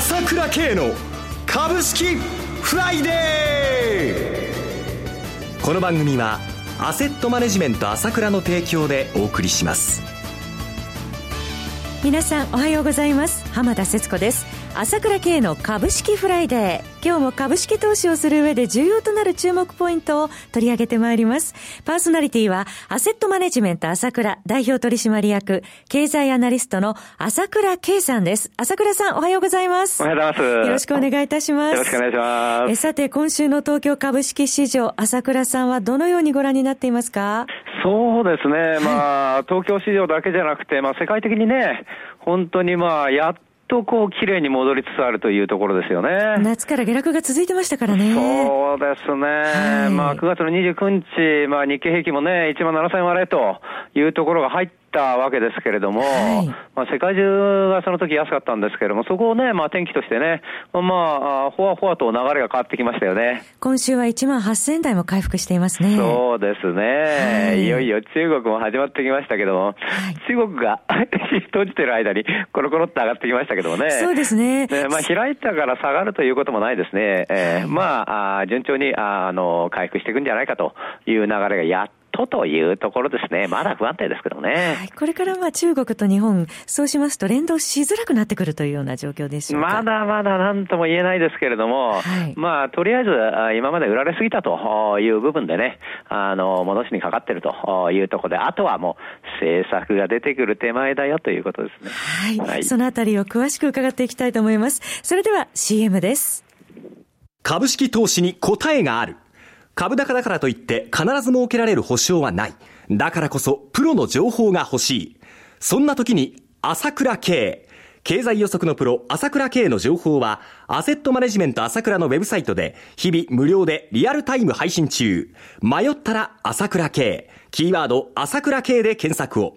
朝倉慶の株式フライデー。この番組はアセットマネジメント朝倉の提供でお送りします。皆さんおはようございます。浜田節子です。朝倉慶の株式フライデー。今日も株式投資をする上で重要となる注目ポイントを取り上げてまいります。パーソナリティは、アセットマネジメント朝倉代表取締役、経済アナリストの朝倉慶さんです。朝倉さん、おはようございます。おはようございます。よろしくお願いいたします。よろしくお願いします。えさて、今週の東京株式市場、朝倉さんはどのようにご覧になっていますか？そうですね。まあ、東京市場だけじゃなくて、まあ、世界的にね、本当にまあ、やっとこう、綺麗に戻りつつあるというところですよね。夏から下落が続いてましたからね。そうですね。はい、まあ、9月の29日、まあ、日経平均もね、1万7000割れというところが入って、たわけですけれども、はい、まあ、世界中がその時安かったんですけれども、そこをね、まあ、天気としてね、まあ、ほわほわと流れが変わってきましたよね。今週は1万8000台も回復していますね。そうですね。はい、いよいよ中国も始まってきましたけども、はい、中国が 閉じてる間にコロコロっと上がってきましたけどもね。そうですね。ねまあ、開いたから下がるということもないですね。えー、まあ、あ順調にああの回復していくんじゃないかという流れがやっとというところですね。まだ不安定ですけどね。はい、これからまあ中国と日本、そうしますと連動しづらくなってくるというような状況でしょうまだまだなんとも言えないですけれども、はい、まあとりあえず今まで売られすぎたという部分でね、あの、戻しにかかってるというところで、あとはもう政策が出てくる手前だよということですね。はい。はい、そのあたりを詳しく伺っていきたいと思います。それでは CM です。株式投資に答えがある。株高だからといって必ず設けられる保証はない。だからこそプロの情報が欲しい。そんな時に朝倉慶。経済予測のプロ、朝倉慶の情報は、アセットマネジメント朝倉のウェブサイトで、日々無料でリアルタイム配信中。迷ったら朝倉慶。キーワード、朝倉慶で検索を。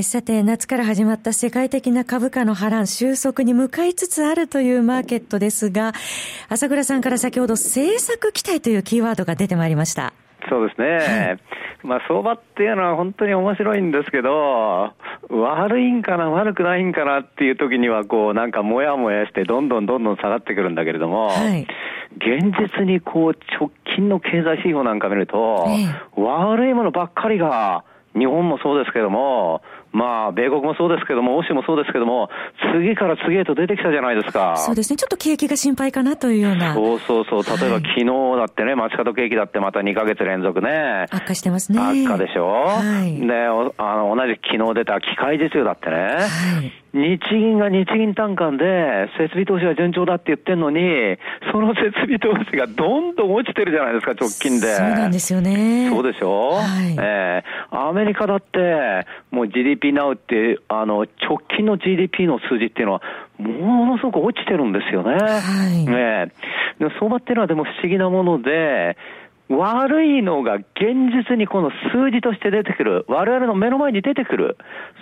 さて、夏から始まった世界的な株価の波乱、収束に向かいつつあるというマーケットですが、朝倉さんから先ほど政策期待というキーワードが出てまいりました。そうですね。はい、まあ、相場っていうのは本当に面白いんですけど、悪いんかな、悪くないんかなっていう時には、こう、なんかもやもやして、どんどんどんどん下がってくるんだけれども、はい、現実にこう、直近の経済指標なんか見ると、悪いものばっかりが、日本もそうですけども、まあ、米国もそうですけども、欧州もそうですけども、次から次へと出てきたじゃないですか。そうですね。ちょっと景気が心配かなというような。そうそうそう。例えば、昨日だってね、街角景気だってまた2ヶ月連続ね。悪化してますね。悪化でしょ。はい。で、あの、同じ昨日出た機械実習だってね。はい。日銀が日銀単価で設備投資は順調だって言ってんのに、その設備投資がどんどん落ちてるじゃないですか、直近で。そうなんですよね。そうでしょはい。えー、アメリカだって、もう GDP GDP ナウって、あの、直近の GDP の数字っていうのは、ものすごく落ちてるんですよね。はい。ねで相場っていうのはでも不思議なもので、悪いのが現実にこの数字として出てくる。我々の目の前に出てくる。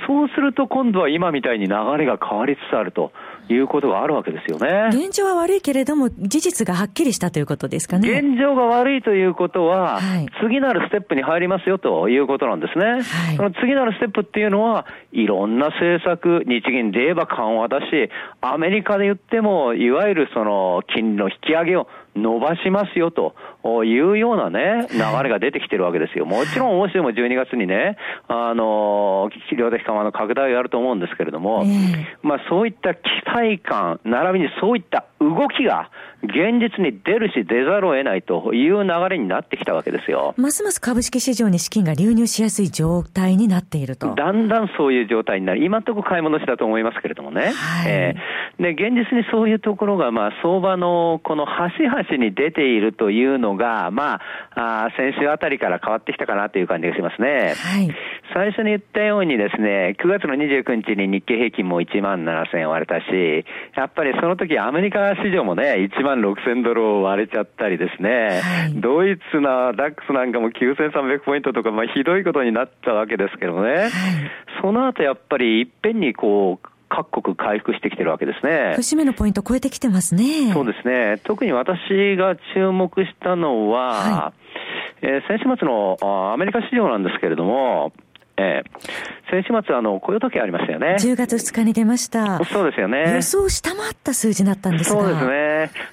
そうすると今度は今みたいに流れが変わりつつあるということがあるわけですよね。現状は悪いけれども、事実がはっきりしたということですかね。現状が悪いということは、はい、次なるステップに入りますよということなんですね。はい、その次なるステップっていうのは、いろんな政策、日銀で言えば緩和だし、アメリカで言っても、いわゆるその金利の引き上げを伸ばしますよというようなね、流れが出てきてるわけですよ。もちろん欧州も12月にね、あの、量的緩和の拡大があると思うんですけれども、まあそういった期待感、並びにそういった動きが現実に出るし出ざるを得ないという流れになってきたわけですよ。ますます株式市場に資金が流入しやすい状態になっていると。だんだんそういう状態になる。今のところ買い戻しだと思いますけれどもね。はい、えー、で、現実にそういうところが、まあ相場のこの端々話に出ているというのが、まあ、あ先週あたりから変わってきたかなという感じがしますね。はい。最初に言ったようにですね、9月の29日に日経平均も1万7000円割れたし、やっぱりその時アメリカ市場もね、1万6000ドルを割れちゃったりですね、はい、ドイツのダックスなんかも9300ポイントとか、まあひどいことになったわけですけどね、はい、その後やっぱりいっぺんにこう、各国回復してきてるわけですね。節目のポイント超えてきてますね。そうですね。特に私が注目したのは、はい、えー、先週末のアメリカ市場なんですけれども、えー、先週末、あの、雇用時計ありましたよね。10月2日に出ました。そうですよね。予想を下回った数字だったんですが。そうですね。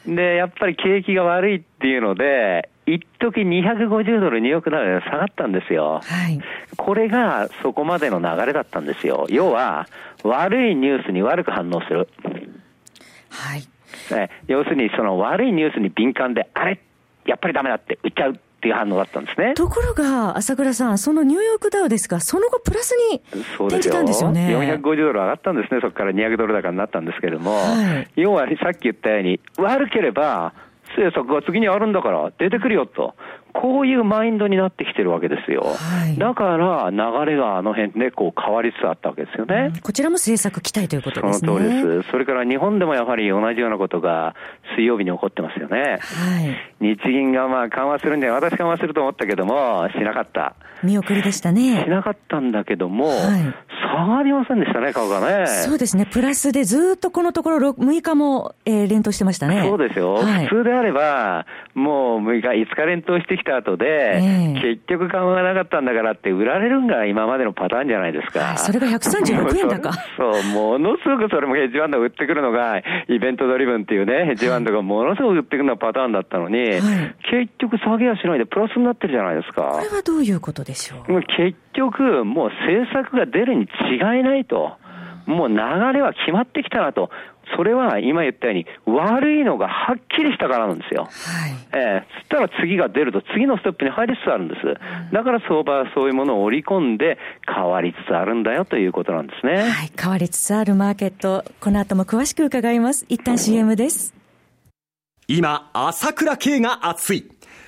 で、やっぱり景気が悪いっていうので、一時250ドル、2億ドル下がったんですよ。はい。これがそこまでの流れだったんですよ。要は、悪いニュースに悪く反応する。はい。要するに、その悪いニュースに敏感で、あれやっぱりダメだって売っちゃう。っていう反応だったんですね。ところが、朝倉さん、そのニューヨークダウですが、その後プラスに転じたんですよね。よ450ドル上がったんですね、そこから200ドル高になったんですけれども、はい、要はさっき言ったように、悪ければ、政策が次にあるんだから出てくるよと。こういうマインドになってきてるわけですよ。はい、だから流れがあの辺でこう変わりつつあったわけですよね。こちらも政策期待ということですね。その通りです。それから日本でもやはり同じようなことが水曜日に起こってますよね。はい、日銀がまあ緩和するんで、私緩和すると思ったけども、しなかった。見送りでしたね。しなかったんだけども、はい、下がりませんでしたね、株がね。そうですね。プラスでずっとこのところ6日も、えー、連投してましたね。そうですよ。はい、普通であれば、もう6日、5日連投してきた後で、結局緩和がなかったんだからって売られるんが今までのパターンじゃないですか。それが136円高。そう、ものすごくそれもヘッジファンド売ってくるのが、イベントドリブンっていうね、ヘッジファンドがものすごく売ってくるのがパターンだったのに、はい、結局下げはしないでプラスになってるじゃないですか。これはどういうことでしょう？結局、もう政策が出るに違いないと。もう流れは決まってきたなと。それは今言ったように悪いのがはっきりしたからなんですよ。はい。えー、そしたら次が出ると次のステップに入りつつあるんです。だから相場はそういうものを織り込んで変わりつつあるんだよということなんですね。はい。変わりつつあるマーケット、この後も詳しく伺います。一旦 CM です。今、朝倉慶が熱い。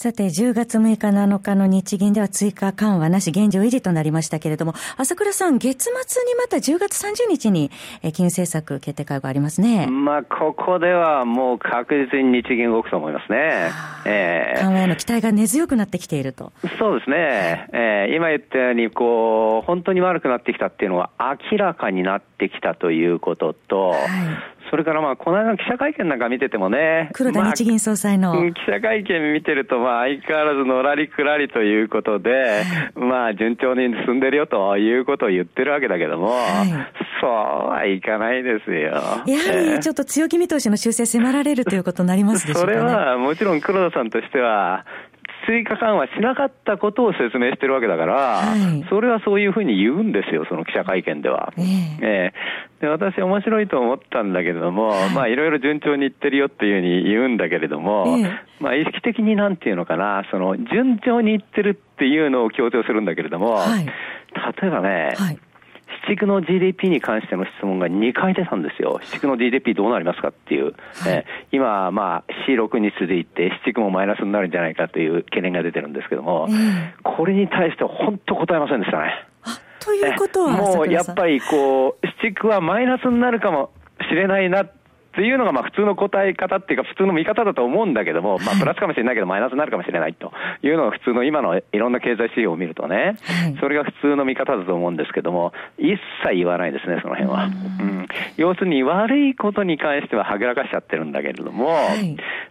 さて、10月6日7日の日銀では追加緩和なし現状維持となりましたけれども、朝倉さん、月末にまた10月30日に金融政策決定会がありますね。まあ、ここではもう確実に日銀動くと思いますね。えー、緩和への期待が根強くなってきていると。そうですね。えー、今言ったように、こう、本当に悪くなってきたっていうのは明らかになってきたということと、はいそれからまあ、この間の記者会見なんか見ててもね。黒田日銀総裁の、まあ、記者会見見てると、まあ、相変わらずのらりくらりということで、まあ、順調に進んでるよということを言ってるわけだけども、はい、そうはいかないですよ。やはり、ちょっと強気見通しの修正迫られるということになりますでしょうか、ね、それは、もちろん黒田さんとしては、追加緩和しなかったことを説明してるわけだから、はい、それはそういうふうに言うんですよ、その記者会見では。えー、えー、で私、面白いと思ったんだけれども、はい、まあいろいろ順調にいってるよっていうふうに言うんだけれども、えー、まあ意識的になんていうのかな、その順調にいってるっていうのを強調するんだけれども、はい、例えばね、はい市区の GDP に関しての質問が2回出たんですよ。市区の GDP どうなりますかっていう。はい、え今、まあ C6 に続いて市区もマイナスになるんじゃないかという懸念が出てるんですけども、これに対しては本当答えませんでしたね。ということはもうやっぱりこう、市区はマイナスになるかもしれないなっっていうのがまあ普通の答え方っていうか普通の見方だと思うんだけども、まあプラスかもしれないけどマイナスになるかもしれないというのが普通の今のいろんな経済指標を見るとね、それが普通の見方だと思うんですけども、一切言わないですね、その辺は。うん、要するに悪いことに関してははぐらかしちゃってるんだけれども、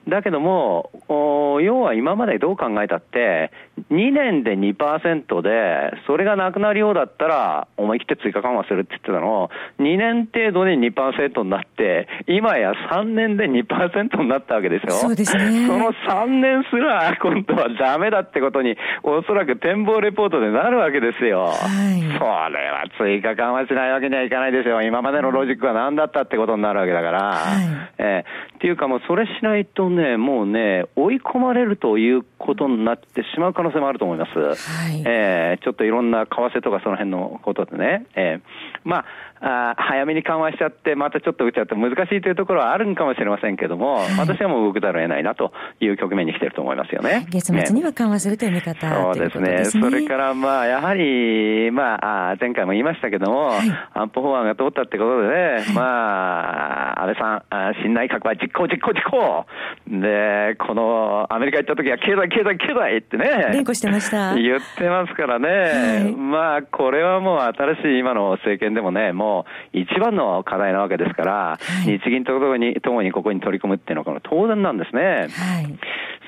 だけども、要は今までどう考えたって、2年で2%で、それがなくなるようだったら、思い切って追加緩和するって言ってたの、2年程度で2%になって、今や3年で2%になったわけですよ。そうですね。その3年すら、今度はダメだってことに、おそらく展望レポートでなるわけですよ。はい、それは追加緩和しないわけにはいかないですよ。今までのロジックは何だったってことになるわけだから。はい、えー、っていうかもうそれしないとね、もうね、追い込まれるということになってしまう可能性もあると思います。はい、えー、ちょっといろんな為替とかその辺のことでね。えー、まああ早めに緩和しちゃって、またちょっと打っちゃって難しいというところはあるんかもしれませんけども、はい、私はもう動くざるを得ないなという局面に来てると思いますよね。月末には緩和するという見方、ね、そうですね。それからまあ、やはり、まあ、前回も言いましたけども、はい、安保法案が通ったってことでね、はい、まあ、安倍さん、新内閣は実行実行実行。で、このアメリカ行った時は経済経済経済ってね、連呼してました。言ってますからね、まあ、これはもう新しい今の政権でもね、もうも一番の課題なわけですから、はい、日銀とともにともにここに取り組むっていうのは当然なんですね。はい、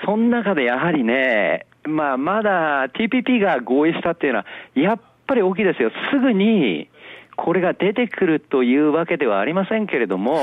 その中でやはりね、まあ、まだ TPP が合意したっていうのは、やっぱり大きいですよ。すぐに、これが出てくるというわけではありませんけれども、は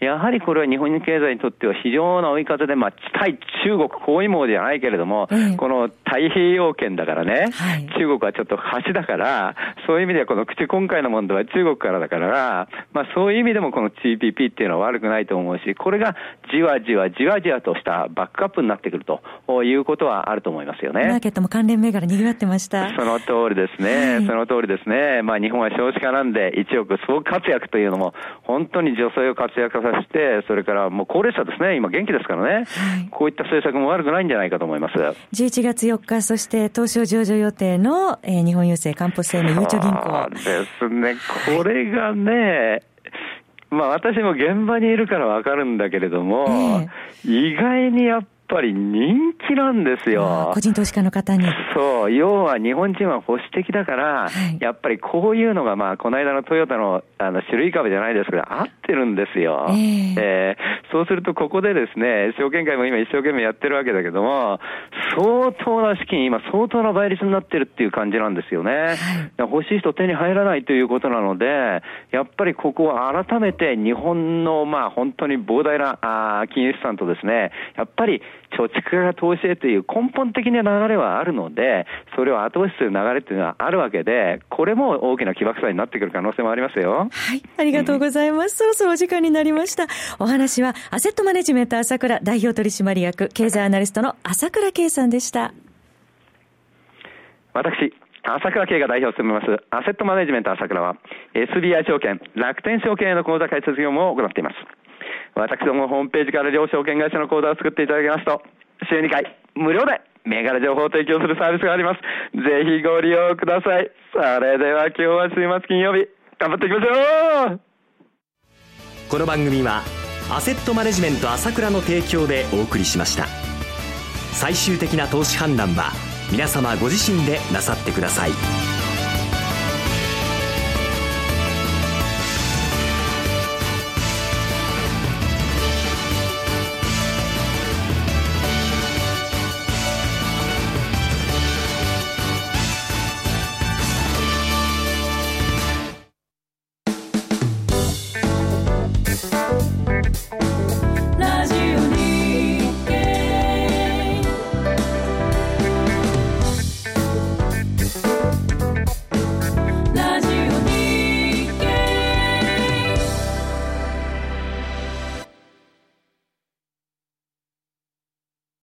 い、やはりこれは日本経済にとっては非常な追い風で、まあ、対中国包囲網じゃないけれども、この太平洋圏だからね、はい、中国はちょっと橋だから、そういう意味ではこの口今回の問題は中国からだから、まあ、そういう意味でもこの TPP っていうのは悪くないと思うし、これがじわじわじわじわとしたバックアップになってくるということはあると思いますよね。マーケットも関連銘柄賑わってました。その通りですね。はい、その通りですね。まあ、日本は少子化なんで、1億総活躍というのも、本当に女性を活躍させて、それからもう高齢者ですね、今元気ですからね、はい、こういった政策も悪くないんじゃないかと思います。11月4日、そして東証上場予定の、えー、日本郵政、かんぽ生命、ゆうちょ銀行。ですね、これがね、まあ私も現場にいるからわかるんだけれども、えー、意外にやっぱり人気なんですよ。個人投資家の方に。そう、要は日本人は保守的だから、はい、やっぱりこういうのが、まあ、この間のトヨタのあの種類株じゃないですけど、合ってるんですよ。えー、えー、そうすると、ここでですね、証券会も今一生懸命やってるわけだけども、相当な資金、今相当な倍率になってるっていう感じなんですよね。はい、欲しい人手に入らないということなので、やっぱりここは改めて日本の、まあ、本当に膨大なあ金融資産とですね、やっぱり貯蓄から投資へという根本的な流れはあるので、それを後押しする流れっていうのはあるわけで、これも大きな起爆剤になってくる可能性もありますよ。はい。ありがとうございます。そろそろお時間になりました。お話は、アセットマネジメント朝倉代表取締役、経済アナリストの朝倉圭さんでした。私、朝倉慶が代表を務めます、アセットマネジメント朝倉は、SBI 証券、楽天証券への口座開設業務を行っています。私どもホームページから両証券会社の口座を作っていただきますと、週2回、無料で銘柄情報を提供するサービスがあります。ぜひご利用ください。それでは今日は週末金曜日、頑張っていきましょうこの番組は、アセットマネジメント朝倉の提供でお送りしました。最終的な投資判断は、皆様ご自身でなさってください。